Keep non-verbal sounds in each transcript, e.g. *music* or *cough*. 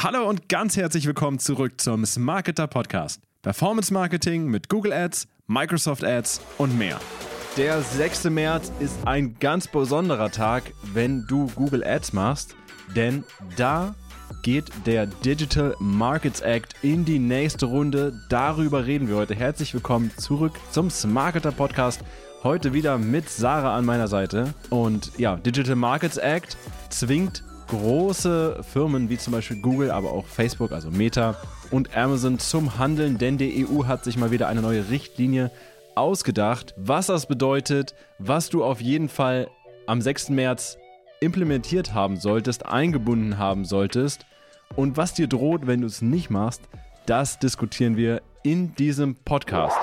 Hallo und ganz herzlich willkommen zurück zum Smarketer Podcast. Performance Marketing mit Google Ads, Microsoft Ads und mehr. Der 6. März ist ein ganz besonderer Tag, wenn du Google Ads machst, denn da geht der Digital Markets Act in die nächste Runde. Darüber reden wir heute. Herzlich willkommen zurück zum Smarketer Podcast. Heute wieder mit Sarah an meiner Seite. Und ja, Digital Markets Act zwingt große Firmen wie zum Beispiel Google, aber auch Facebook, also Meta und Amazon zum Handeln, denn die EU hat sich mal wieder eine neue Richtlinie ausgedacht, was das bedeutet, was du auf jeden Fall am 6. März implementiert haben solltest, eingebunden haben solltest und was dir droht, wenn du es nicht machst, das diskutieren wir in diesem Podcast.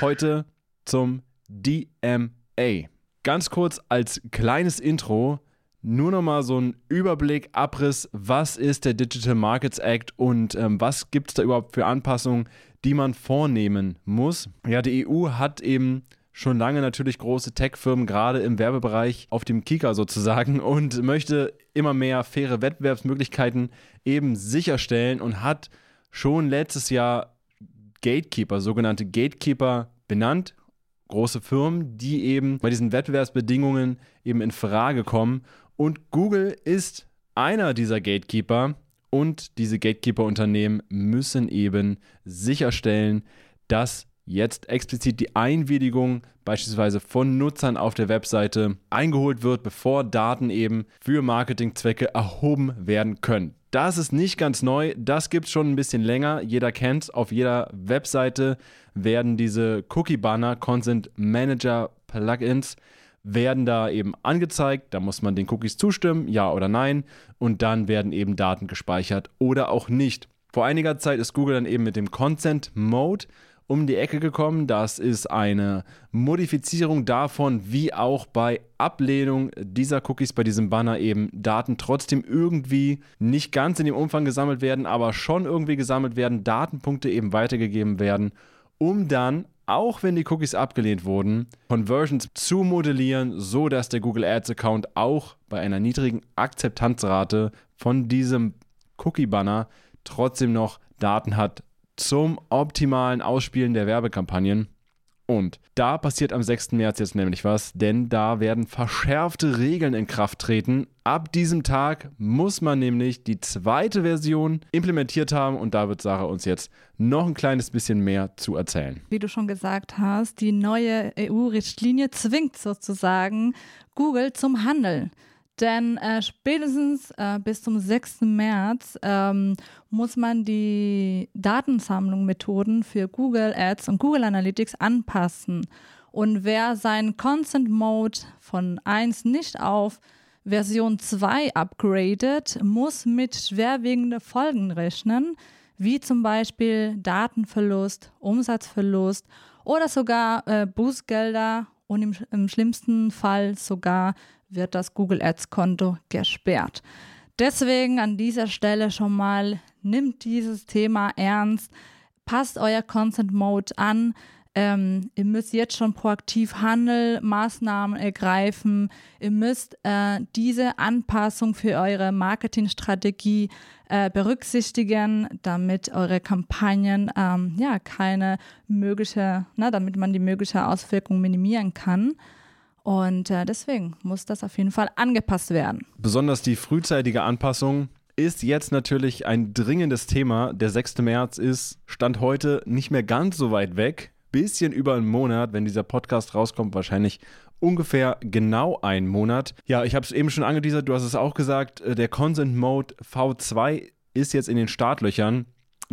Heute zum DMA. Ganz kurz als kleines Intro, nur nochmal so ein Überblick, Abriss, was ist der Digital Markets Act und ähm, was gibt es da überhaupt für Anpassungen, die man vornehmen muss. Ja, die EU hat eben schon lange natürlich große Tech-Firmen, gerade im Werbebereich, auf dem Kika sozusagen *laughs* und möchte immer mehr faire Wettbewerbsmöglichkeiten eben sicherstellen und hat schon letztes Jahr Gatekeeper, sogenannte Gatekeeper benannt. Große Firmen, die eben bei diesen Wettbewerbsbedingungen eben in Frage kommen. Und Google ist einer dieser Gatekeeper. Und diese Gatekeeper-Unternehmen müssen eben sicherstellen, dass jetzt explizit die Einwilligung beispielsweise von Nutzern auf der Webseite eingeholt wird, bevor Daten eben für Marketingzwecke erhoben werden können. Das ist nicht ganz neu, das gibt es schon ein bisschen länger. Jeder kennt es. Auf jeder Webseite werden diese Cookie-Banner, Consent Manager Plugins, werden da eben angezeigt. Da muss man den Cookies zustimmen, ja oder nein. Und dann werden eben Daten gespeichert oder auch nicht. Vor einiger Zeit ist Google dann eben mit dem Consent Mode um die Ecke gekommen. Das ist eine Modifizierung davon, wie auch bei Ablehnung dieser Cookies bei diesem Banner eben Daten trotzdem irgendwie nicht ganz in dem Umfang gesammelt werden, aber schon irgendwie gesammelt werden, Datenpunkte eben weitergegeben werden, um dann auch wenn die Cookies abgelehnt wurden, Conversions zu modellieren, so dass der Google Ads Account auch bei einer niedrigen Akzeptanzrate von diesem Cookie Banner trotzdem noch Daten hat zum optimalen Ausspielen der Werbekampagnen. Und da passiert am 6. März jetzt nämlich was, denn da werden verschärfte Regeln in Kraft treten. Ab diesem Tag muss man nämlich die zweite Version implementiert haben und da wird Sarah uns jetzt noch ein kleines bisschen mehr zu erzählen. Wie du schon gesagt hast, die neue EU-Richtlinie zwingt sozusagen Google zum Handeln. Denn äh, spätestens äh, bis zum 6. März ähm, muss man die Datensammlung-Methoden für Google Ads und Google Analytics anpassen. Und wer seinen Consent Mode von 1 nicht auf Version 2 upgradet, muss mit schwerwiegenden Folgen rechnen, wie zum Beispiel Datenverlust, Umsatzverlust oder sogar äh, Bußgelder und im, im schlimmsten Fall sogar wird das Google Ads Konto gesperrt. Deswegen an dieser Stelle schon mal, nimmt dieses Thema ernst, passt euer Consent Mode an. Ähm, ihr müsst jetzt schon proaktiv handeln, Maßnahmen ergreifen. Ihr müsst äh, diese Anpassung für eure Marketingstrategie äh, berücksichtigen, damit eure Kampagnen ähm, ja keine mögliche, na, damit man die mögliche Auswirkung minimieren kann. Und äh, deswegen muss das auf jeden Fall angepasst werden. Besonders die frühzeitige Anpassung ist jetzt natürlich ein dringendes Thema. Der 6. März ist Stand heute nicht mehr ganz so weit weg. Bisschen über einen Monat, wenn dieser Podcast rauskommt, wahrscheinlich ungefähr genau einen Monat. Ja, ich habe es eben schon angeteasert, du hast es auch gesagt, äh, der Consent Mode V2 ist jetzt in den Startlöchern.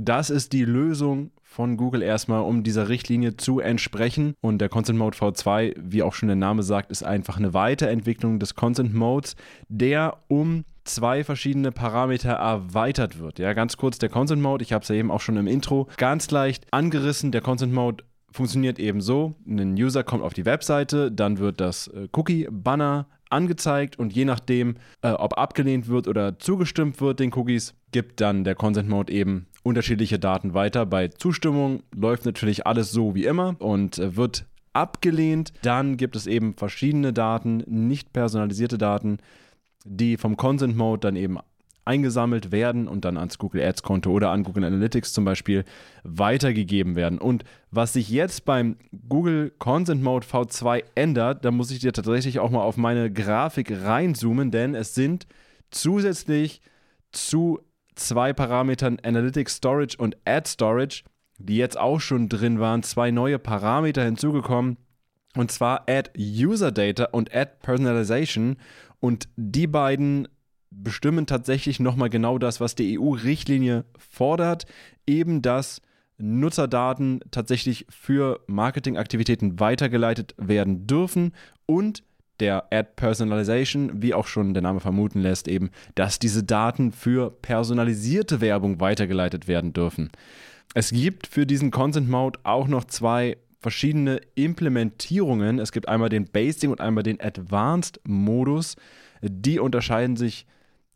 Das ist die Lösung von Google erstmal, um dieser Richtlinie zu entsprechen. Und der Consent Mode V2, wie auch schon der Name sagt, ist einfach eine Weiterentwicklung des Consent Modes, der um zwei verschiedene Parameter erweitert wird. Ja, ganz kurz der Consent Mode, ich habe es ja eben auch schon im Intro ganz leicht angerissen. Der Consent Mode funktioniert eben so: Ein User kommt auf die Webseite, dann wird das äh, Cookie-Banner angezeigt und je nachdem, äh, ob abgelehnt wird oder zugestimmt wird den Cookies, gibt dann der Consent Mode eben unterschiedliche Daten weiter. Bei Zustimmung läuft natürlich alles so wie immer und äh, wird abgelehnt. Dann gibt es eben verschiedene Daten, nicht personalisierte Daten, die vom Consent Mode dann eben eingesammelt werden und dann ans Google Ads Konto oder an Google Analytics zum Beispiel weitergegeben werden. Und was sich jetzt beim Google Consent Mode V2 ändert, da muss ich dir tatsächlich auch mal auf meine Grafik reinzoomen, denn es sind zusätzlich zu zwei Parametern Analytics Storage und Ad Storage, die jetzt auch schon drin waren, zwei neue Parameter hinzugekommen. Und zwar Add User Data und Add Personalization. Und die beiden bestimmen tatsächlich nochmal genau das, was die EU-Richtlinie fordert, eben dass Nutzerdaten tatsächlich für Marketingaktivitäten weitergeleitet werden dürfen und der Ad Personalization, wie auch schon der Name vermuten lässt, eben, dass diese Daten für personalisierte Werbung weitergeleitet werden dürfen. Es gibt für diesen Consent Mode auch noch zwei verschiedene Implementierungen. Es gibt einmal den Basic und einmal den Advanced Modus. Die unterscheiden sich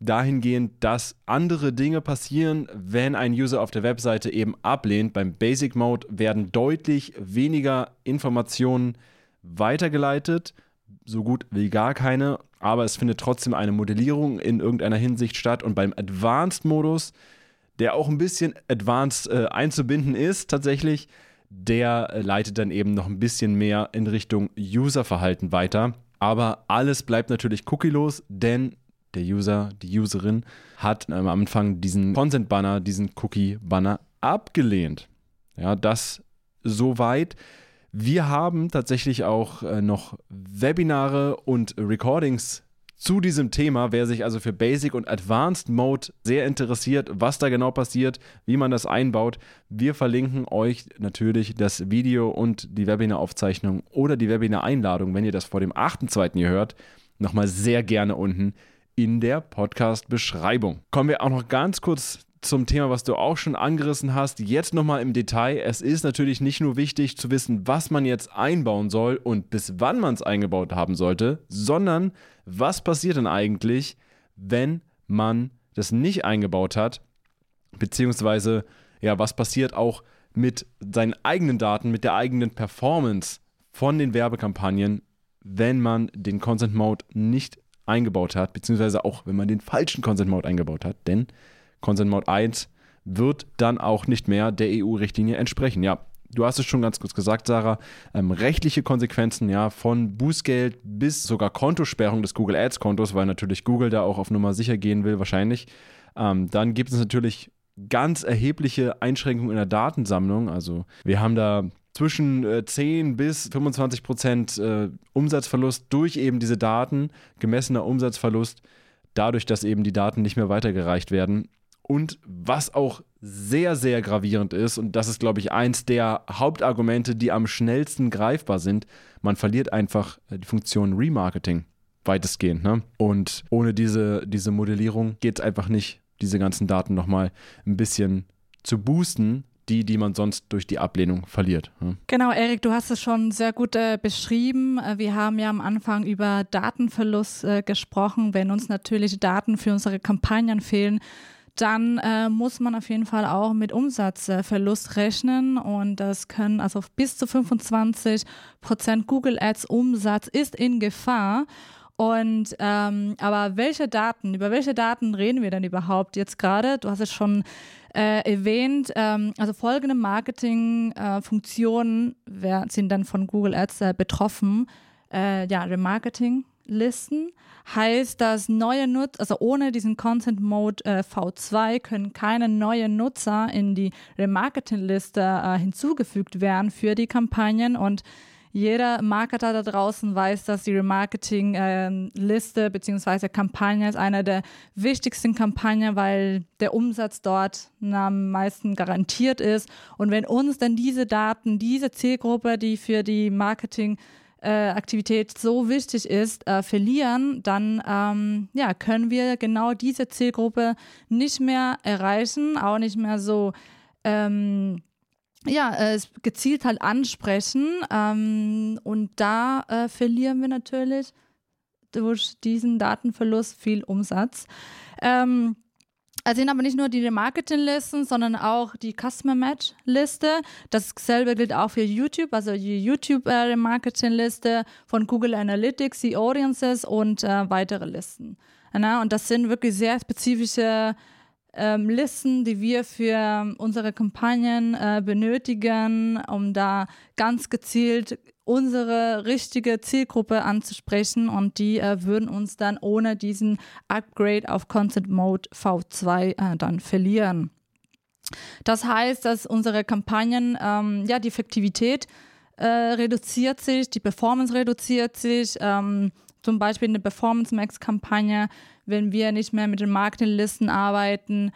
dahingehend, dass andere Dinge passieren, wenn ein User auf der Webseite eben ablehnt. Beim Basic Mode werden deutlich weniger Informationen weitergeleitet, so gut wie gar keine, aber es findet trotzdem eine Modellierung in irgendeiner Hinsicht statt. Und beim Advanced Modus, der auch ein bisschen advanced äh, einzubinden ist, tatsächlich, der äh, leitet dann eben noch ein bisschen mehr in Richtung Userverhalten weiter. Aber alles bleibt natürlich cookielos, denn der User, die Userin hat am Anfang diesen Consent-Banner, diesen Cookie-Banner abgelehnt. Ja, das soweit. Wir haben tatsächlich auch äh, noch Webinare und Recordings zu diesem Thema. Wer sich also für Basic und Advanced Mode sehr interessiert, was da genau passiert, wie man das einbaut, wir verlinken euch natürlich das Video und die Webinaraufzeichnung oder die Webinar-Einladung, wenn ihr das vor dem 8.2. hier hört, nochmal sehr gerne unten in der Podcast-Beschreibung. Kommen wir auch noch ganz kurz zum Thema, was du auch schon angerissen hast. Jetzt nochmal im Detail. Es ist natürlich nicht nur wichtig zu wissen, was man jetzt einbauen soll und bis wann man es eingebaut haben sollte, sondern was passiert denn eigentlich, wenn man das nicht eingebaut hat, beziehungsweise ja, was passiert auch mit seinen eigenen Daten, mit der eigenen Performance von den Werbekampagnen, wenn man den Consent Mode nicht eingebaut hat, beziehungsweise auch wenn man den falschen Consent Mode eingebaut hat, denn Consent Mode 1 wird dann auch nicht mehr der EU-Richtlinie entsprechen. Ja, du hast es schon ganz kurz gesagt, Sarah, ähm, rechtliche Konsequenzen, ja, von Bußgeld bis sogar Kontosperrung des Google Ads-Kontos, weil natürlich Google da auch auf Nummer sicher gehen will, wahrscheinlich. Ähm, dann gibt es natürlich ganz erhebliche Einschränkungen in der Datensammlung. Also wir haben da zwischen äh, 10 bis 25 Prozent äh, Umsatzverlust durch eben diese Daten, gemessener Umsatzverlust, dadurch, dass eben die Daten nicht mehr weitergereicht werden. Und was auch sehr, sehr gravierend ist, und das ist, glaube ich, eins der Hauptargumente, die am schnellsten greifbar sind, man verliert einfach äh, die Funktion Remarketing weitestgehend. Ne? Und ohne diese, diese Modellierung geht es einfach nicht, diese ganzen Daten nochmal ein bisschen zu boosten, die, die man sonst durch die Ablehnung verliert. Ne? Genau, Erik, du hast es schon sehr gut äh, beschrieben. Äh, wir haben ja am Anfang über Datenverlust äh, gesprochen. Wenn uns natürlich Daten für unsere Kampagnen fehlen, dann äh, muss man auf jeden Fall auch mit Umsatzverlust rechnen und das können also bis zu 25 Prozent Google Ads Umsatz ist in Gefahr. Und ähm, aber welche Daten, über welche Daten reden wir denn überhaupt jetzt gerade? Du hast es schon äh, erwähnt. Ähm, also folgende Marketingfunktionen äh, sind dann von Google Ads äh, betroffen. Äh, ja, Remarketing-Listen heißt, dass neue Nutzer, also ohne diesen Content Mode äh, V2 können keine neuen Nutzer in die Remarketing-Liste äh, hinzugefügt werden für die Kampagnen und jeder Marketer da draußen weiß, dass die Remarketing-Liste bzw. Kampagne ist eine der wichtigsten Kampagnen, weil der Umsatz dort am meisten garantiert ist. Und wenn uns dann diese Daten, diese Zielgruppe, die für die Marketing Aktivität so wichtig ist, äh, verlieren, dann ähm, ja, können wir genau diese Zielgruppe nicht mehr erreichen, auch nicht mehr so ähm, ja, äh, gezielt halt ansprechen. Ähm, und da äh, verlieren wir natürlich durch diesen Datenverlust viel Umsatz. Ähm, es sind aber nicht nur die Remarketing-Listen, sondern auch die Customer Match-Liste. Dasselbe gilt auch für YouTube, also die YouTube-Remarketing-Liste von Google Analytics, die Audiences und äh, weitere Listen. Na, und das sind wirklich sehr spezifische ähm, Listen, die wir für unsere Kampagnen äh, benötigen, um da ganz gezielt unsere richtige Zielgruppe anzusprechen und die äh, würden uns dann ohne diesen Upgrade auf Content Mode V2 äh, dann verlieren. Das heißt, dass unsere Kampagnen, ähm, ja, die Effektivität äh, reduziert sich, die Performance reduziert sich. Ähm, zum Beispiel eine Performance Max Kampagne, wenn wir nicht mehr mit den Marketinglisten arbeiten,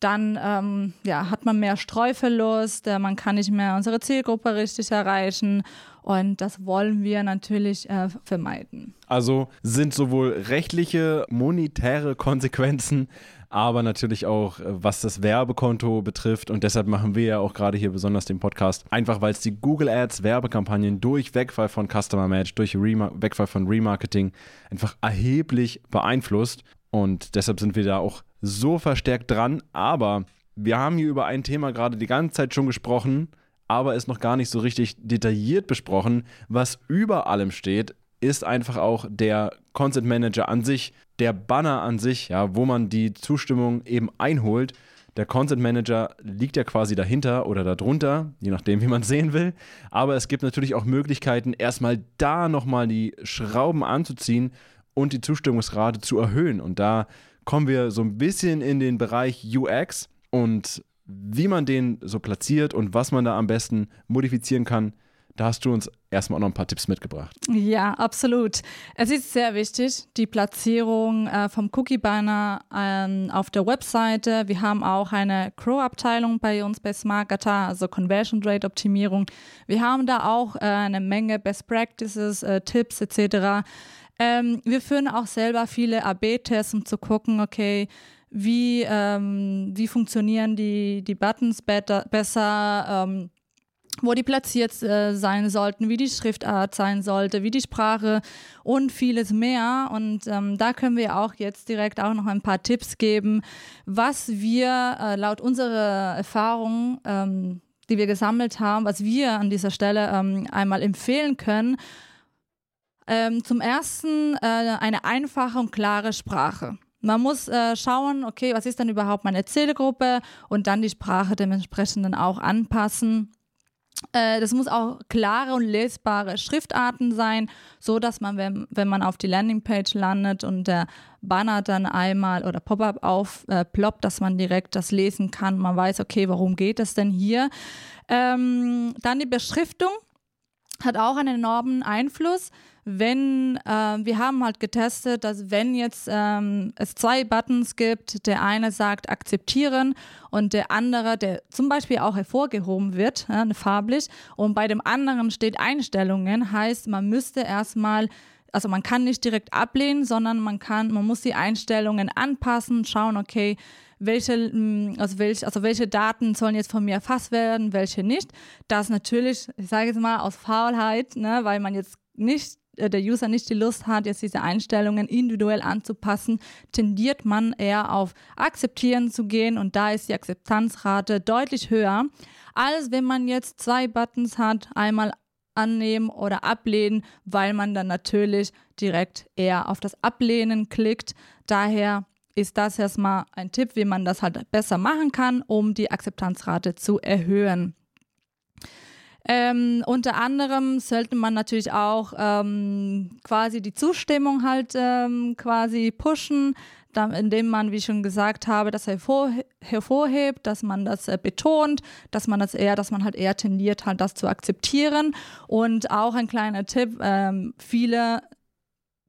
dann ähm, ja, hat man mehr Streuverlust, äh, man kann nicht mehr unsere Zielgruppe richtig erreichen und das wollen wir natürlich äh, vermeiden. Also sind sowohl rechtliche, monetäre Konsequenzen, aber natürlich auch, äh, was das Werbekonto betrifft. Und deshalb machen wir ja auch gerade hier besonders den Podcast, einfach weil es die Google Ads Werbekampagnen durch Wegfall von Customer Match, durch Rema Wegfall von Remarketing einfach erheblich beeinflusst. Und deshalb sind wir da auch so verstärkt dran. Aber wir haben hier über ein Thema gerade die ganze Zeit schon gesprochen aber ist noch gar nicht so richtig detailliert besprochen. Was über allem steht, ist einfach auch der Content Manager an sich, der Banner an sich, ja, wo man die Zustimmung eben einholt. Der Content Manager liegt ja quasi dahinter oder darunter, je nachdem, wie man *laughs* sehen will. Aber es gibt natürlich auch Möglichkeiten, erstmal da nochmal die Schrauben anzuziehen und die Zustimmungsrate zu erhöhen. Und da kommen wir so ein bisschen in den Bereich UX und wie man den so platziert und was man da am besten modifizieren kann, da hast du uns erstmal auch noch ein paar Tipps mitgebracht. Ja, absolut. Es ist sehr wichtig, die Platzierung äh, vom Cookie-Banner ähm, auf der Webseite. Wir haben auch eine Crow-Abteilung bei uns bei Smartgata, also Conversion Rate Optimierung. Wir haben da auch äh, eine Menge Best Practices, äh, Tipps etc. Ähm, wir führen auch selber viele AB-Tests, um zu gucken, okay, wie, ähm, wie funktionieren die, die Buttons better, besser, ähm, wo die platziert äh, sein sollten, wie die Schriftart sein sollte, wie die Sprache und vieles mehr. Und ähm, da können wir auch jetzt direkt auch noch ein paar Tipps geben, was wir äh, laut unserer Erfahrung, ähm, die wir gesammelt haben, was wir an dieser Stelle ähm, einmal empfehlen können. Ähm, zum ersten äh, eine einfache und klare Sprache. Man muss äh, schauen, okay, was ist denn überhaupt meine Zielgruppe und dann die Sprache dementsprechend auch anpassen. Äh, das muss auch klare und lesbare Schriftarten sein, so dass man, wenn, wenn man auf die Landingpage landet und der Banner dann einmal oder Pop-up aufploppt, äh, dass man direkt das lesen kann. Man weiß, okay, warum geht es denn hier? Ähm, dann die Beschriftung hat auch einen enormen Einfluss wenn äh, wir haben halt getestet, dass wenn jetzt ähm, es zwei Buttons gibt, der eine sagt akzeptieren und der andere, der zum Beispiel auch hervorgehoben wird, ja, farblich, und bei dem anderen steht Einstellungen, heißt, man müsste erstmal also man kann nicht direkt ablehnen, sondern man kann, man muss die Einstellungen anpassen, schauen, okay, welche, mm, also welche, also welche Daten sollen jetzt von mir erfasst werden, welche nicht. Das natürlich, ich sage jetzt mal aus Faulheit, ne, weil man jetzt nicht der User nicht die Lust hat, jetzt diese Einstellungen individuell anzupassen, tendiert man eher auf Akzeptieren zu gehen und da ist die Akzeptanzrate deutlich höher, als wenn man jetzt zwei Buttons hat, einmal annehmen oder ablehnen, weil man dann natürlich direkt eher auf das Ablehnen klickt. Daher ist das erstmal ein Tipp, wie man das halt besser machen kann, um die Akzeptanzrate zu erhöhen. Ähm, unter anderem sollte man natürlich auch ähm, quasi die Zustimmung halt ähm, quasi pushen, da, indem man, wie ich schon gesagt habe, das hervor, hervorhebt, dass man das äh, betont, dass man das eher, dass man halt eher tendiert, halt das zu akzeptieren. Und auch ein kleiner Tipp, ähm, viele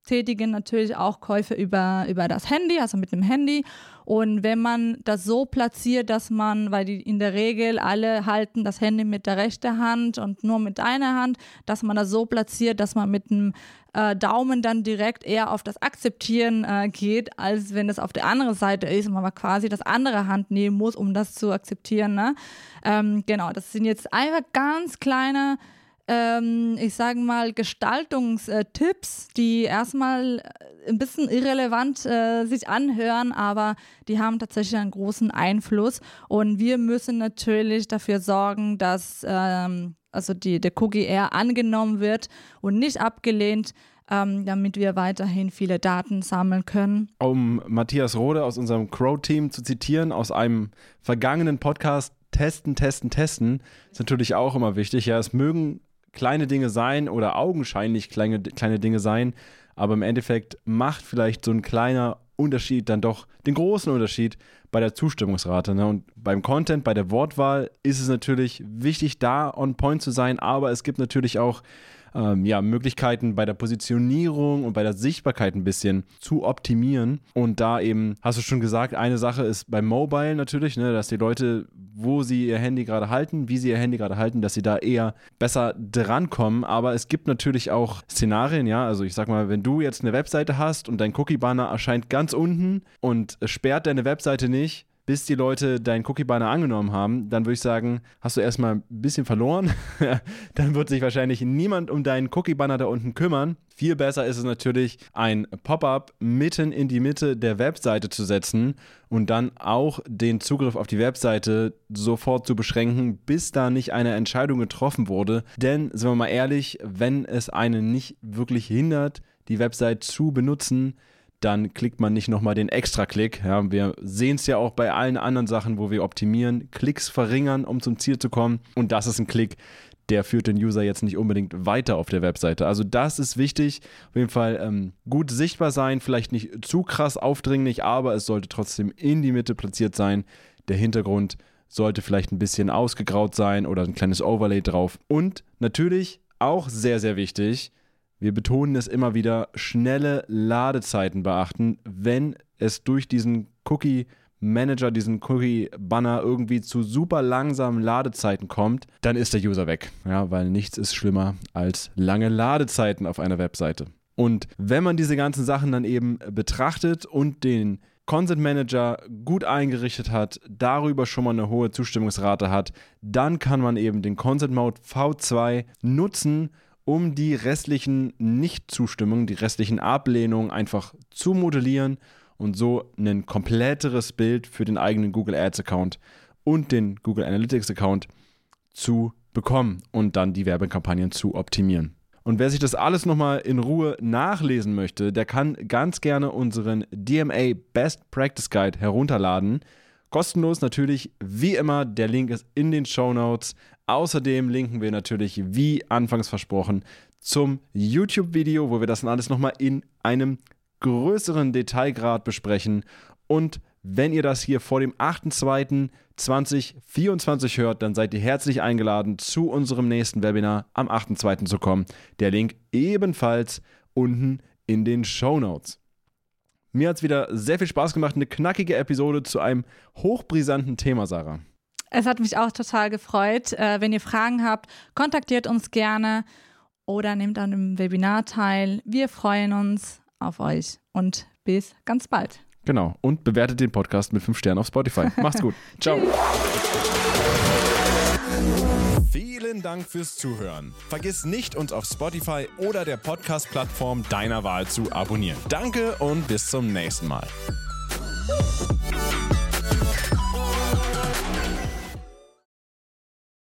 tätigen natürlich auch Käufe über, über das Handy, also mit dem Handy. Und wenn man das so platziert, dass man, weil die in der Regel alle halten das Handy mit der rechten Hand und nur mit einer Hand, dass man das so platziert, dass man mit dem äh, Daumen dann direkt eher auf das Akzeptieren äh, geht, als wenn es auf der anderen Seite ist und man quasi das andere Hand nehmen muss, um das zu akzeptieren. Ne? Ähm, genau, das sind jetzt einfach ganz kleine ähm, ich sage mal, Gestaltungstipps, die erstmal äh, ein bisschen irrelevant äh, sich anhören, aber die haben tatsächlich einen großen Einfluss. Und wir müssen natürlich dafür sorgen, dass ähm, also die, der eher angenommen wird und nicht abgelehnt. ähm, damit wir weiterhin viele Daten sammeln können. Um Matthias Rode aus unserem Crow-Team zu zitieren, aus einem vergangenen Podcast, testen, testen, testen, ist natürlich auch immer wichtig. Ja, es mögen kleine Dinge sein oder augenscheinlich kleine, kleine Dinge sein, aber im Endeffekt macht vielleicht so ein kleiner Unterschied dann doch den großen Unterschied bei der Zustimmungsrate. Ne? Und beim Content, bei der Wortwahl ist es natürlich wichtig, da on point zu sein, aber es gibt natürlich auch ähm, ja, Möglichkeiten bei der Positionierung und bei der Sichtbarkeit ein bisschen zu optimieren. Und da eben, hast du schon gesagt, eine Sache ist beim Mobile natürlich, ne, dass die Leute, wo sie ihr Handy gerade halten, wie sie ihr Handy gerade halten, dass sie da eher besser drankommen. Aber es gibt natürlich auch Szenarien, ja, also ich sag mal, wenn du jetzt eine Webseite hast und dein Cookie-Banner erscheint ganz unten und sperrt deine Webseite nicht, bis die Leute deinen Cookie-Banner angenommen haben, dann würde ich sagen, hast du erstmal ein bisschen verloren. *laughs* dann wird sich wahrscheinlich niemand um deinen Cookie-Banner da unten kümmern. Viel besser ist es natürlich, ein Pop-up mitten in die Mitte der Webseite zu setzen und dann auch den Zugriff auf die Webseite sofort zu beschränken, bis da nicht eine Entscheidung getroffen wurde. Denn, sind wir mal ehrlich, wenn es einen nicht wirklich hindert, die Website zu benutzen, dann klickt man nicht nochmal den Extra-Klick. Ja, wir sehen es ja auch bei allen anderen Sachen, wo wir optimieren, Klicks verringern, um zum Ziel zu kommen. Und das ist ein Klick, der führt den User jetzt nicht unbedingt weiter auf der Webseite. Also das ist wichtig. Auf jeden Fall ähm, gut sichtbar sein, vielleicht nicht zu krass aufdringlich, aber es sollte trotzdem in die Mitte platziert sein. Der Hintergrund sollte vielleicht ein bisschen ausgegraut sein oder ein kleines Overlay drauf. Und natürlich auch sehr, sehr wichtig, wir betonen es immer wieder, schnelle Ladezeiten beachten, wenn es durch diesen Cookie Manager, diesen Cookie-Banner irgendwie zu super langsamen Ladezeiten kommt, dann ist der User weg. Ja, weil nichts ist schlimmer als lange Ladezeiten auf einer Webseite. Und wenn man diese ganzen Sachen dann eben betrachtet und den Consent Manager gut eingerichtet hat, darüber schon mal eine hohe Zustimmungsrate hat, dann kann man eben den Consent Mode V2 nutzen, um die restlichen Nichtzustimmungen, die restlichen Ablehnungen einfach zu modellieren und so ein kompletteres Bild für den eigenen Google Ads Account und den Google Analytics Account zu bekommen und dann die Werbekampagnen zu optimieren. Und wer sich das alles nochmal in Ruhe nachlesen möchte, der kann ganz gerne unseren DMA Best Practice Guide herunterladen. Kostenlos natürlich, wie immer, der Link ist in den Show Notes. Außerdem linken wir natürlich, wie anfangs versprochen, zum YouTube-Video, wo wir das dann alles nochmal in einem größeren Detailgrad besprechen. Und wenn ihr das hier vor dem 8.2.2024 hört, dann seid ihr herzlich eingeladen, zu unserem nächsten Webinar am 8.2. zu kommen. Der Link ebenfalls unten in den Show Notes. Mir hat es wieder sehr viel Spaß gemacht, eine knackige Episode zu einem hochbrisanten Thema, Sarah. Es hat mich auch total gefreut. Äh, wenn ihr Fragen habt, kontaktiert uns gerne oder nehmt an dem Webinar teil. Wir freuen uns auf euch und bis ganz bald. Genau. Und bewertet den Podcast mit 5 Sternen auf Spotify. Macht's gut. *laughs* Ciao. Vielen Dank fürs Zuhören. Vergiss nicht, uns auf Spotify oder der Podcast-Plattform deiner Wahl zu abonnieren. Danke und bis zum nächsten Mal.